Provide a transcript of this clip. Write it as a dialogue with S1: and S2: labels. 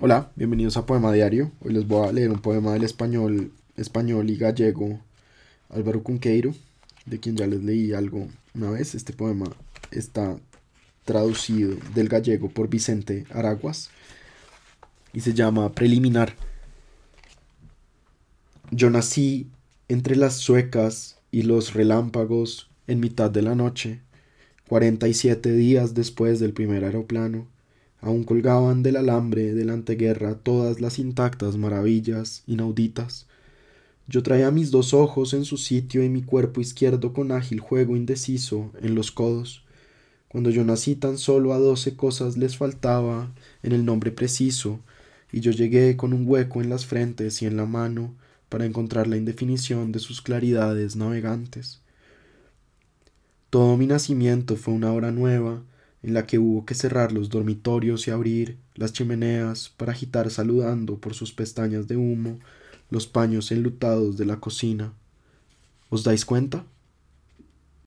S1: Hola, bienvenidos a Poema Diario. Hoy les voy a leer un poema del español, español y gallego Álvaro Cunqueiro, de quien ya les leí algo una vez. Este poema está traducido del gallego por Vicente Araguas y se llama Preliminar. Yo nací entre las suecas y los relámpagos en mitad de la noche, 47 días después del primer aeroplano Aún colgaban del alambre de la anteguerra todas las intactas maravillas inauditas. Yo traía mis dos ojos en su sitio y mi cuerpo izquierdo con ágil juego indeciso en los codos. Cuando yo nací tan solo a doce cosas les faltaba en el nombre preciso, y yo llegué con un hueco en las frentes y en la mano para encontrar la indefinición de sus claridades navegantes. Todo mi nacimiento fue una hora nueva, en la que hubo que cerrar los dormitorios y abrir las chimeneas para agitar saludando por sus pestañas de humo los paños enlutados de la cocina. ¿Os dais cuenta?